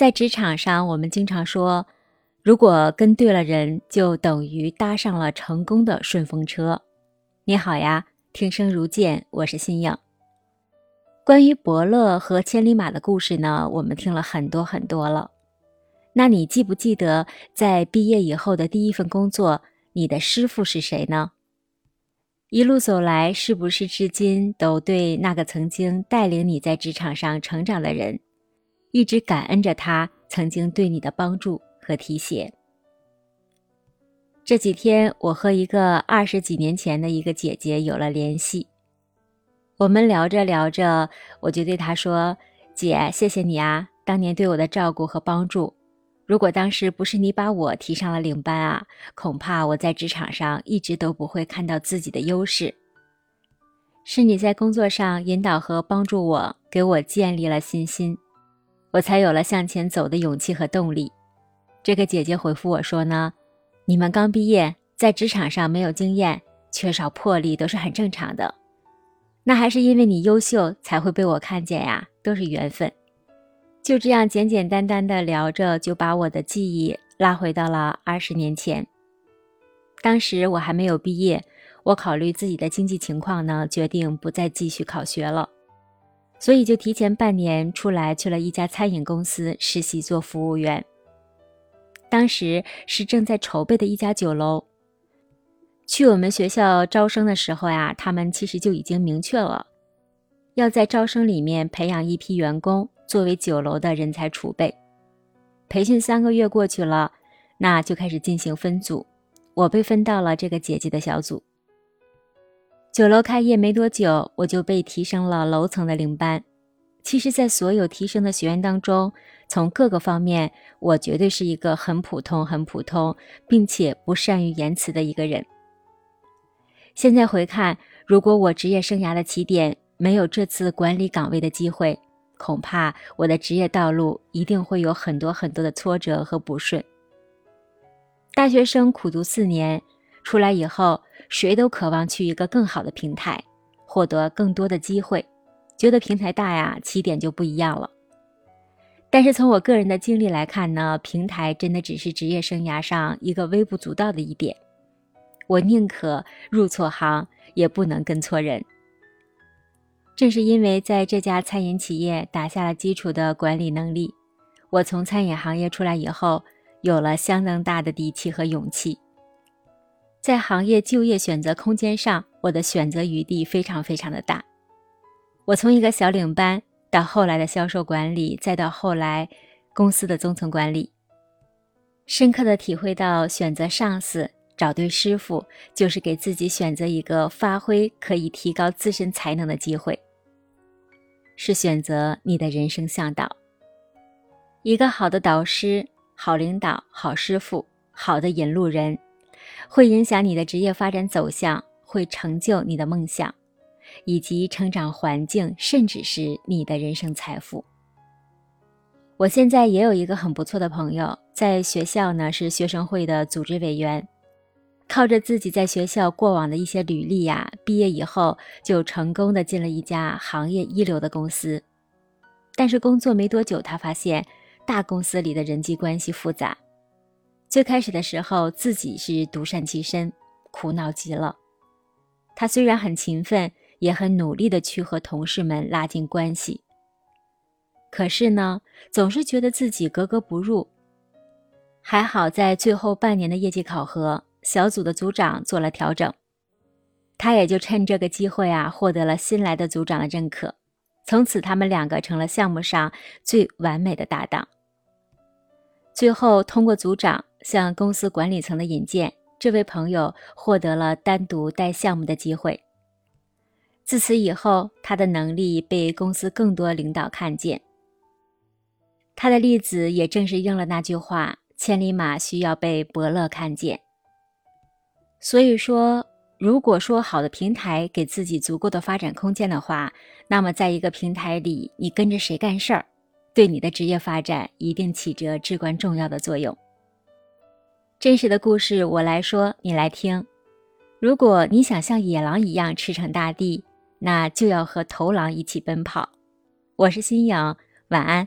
在职场上，我们经常说，如果跟对了人，就等于搭上了成功的顺风车。你好呀，听声如见，我是新颖。关于伯乐和千里马的故事呢，我们听了很多很多了。那你记不记得，在毕业以后的第一份工作，你的师傅是谁呢？一路走来，是不是至今都对那个曾经带领你在职场上成长的人？一直感恩着他曾经对你的帮助和提携。这几天，我和一个二十几年前的一个姐姐有了联系。我们聊着聊着，我就对她说：“姐，谢谢你啊，当年对我的照顾和帮助。如果当时不是你把我提上了领班啊，恐怕我在职场上一直都不会看到自己的优势。是你在工作上引导和帮助我，给我建立了信心。”我才有了向前走的勇气和动力。这个姐姐回复我说呢：“你们刚毕业，在职场上没有经验，缺少魄力都是很正常的。那还是因为你优秀才会被我看见呀，都是缘分。”就这样简简单单的聊着，就把我的记忆拉回到了二十年前。当时我还没有毕业，我考虑自己的经济情况呢，决定不再继续考学了。所以就提前半年出来去了一家餐饮公司实习做服务员。当时是正在筹备的一家酒楼。去我们学校招生的时候呀，他们其实就已经明确了，要在招生里面培养一批员工作为酒楼的人才储备。培训三个月过去了，那就开始进行分组，我被分到了这个姐姐的小组。酒楼开业没多久，我就被提升了楼层的领班。其实，在所有提升的学员当中，从各个方面，我绝对是一个很普通、很普通，并且不善于言辞的一个人。现在回看，如果我职业生涯的起点没有这次管理岗位的机会，恐怕我的职业道路一定会有很多很多的挫折和不顺。大学生苦读四年。出来以后，谁都渴望去一个更好的平台，获得更多的机会，觉得平台大呀，起点就不一样了。但是从我个人的经历来看呢，平台真的只是职业生涯上一个微不足道的一点。我宁可入错行，也不能跟错人。正是因为在这家餐饮企业打下了基础的管理能力，我从餐饮行业出来以后，有了相当大的底气和勇气。在行业就业选择空间上，我的选择余地非常非常的大。我从一个小领班到后来的销售管理，再到后来公司的中层管理，深刻的体会到选择上司、找对师傅，就是给自己选择一个发挥可以提高自身才能的机会，是选择你的人生向导。一个好的导师、好领导、好师傅、好的引路人。会影响你的职业发展走向，会成就你的梦想，以及成长环境，甚至是你的人生财富。我现在也有一个很不错的朋友，在学校呢是学生会的组织委员，靠着自己在学校过往的一些履历呀，毕业以后就成功的进了一家行业一流的公司。但是工作没多久，他发现大公司里的人际关系复杂。最开始的时候，自己是独善其身，苦恼极了。他虽然很勤奋，也很努力的去和同事们拉近关系，可是呢，总是觉得自己格格不入。还好在最后半年的业绩考核，小组的组长做了调整，他也就趁这个机会啊，获得了新来的组长的认可。从此，他们两个成了项目上最完美的搭档。最后，通过组长。向公司管理层的引荐，这位朋友获得了单独带项目的机会。自此以后，他的能力被公司更多领导看见。他的例子也正是应了那句话：“千里马需要被伯乐看见。”所以说，如果说好的平台给自己足够的发展空间的话，那么在一个平台里，你跟着谁干事儿，对你的职业发展一定起着至关重要的作用。真实的故事，我来说，你来听。如果你想像野狼一样驰骋大地，那就要和头狼一起奔跑。我是新颖，晚安。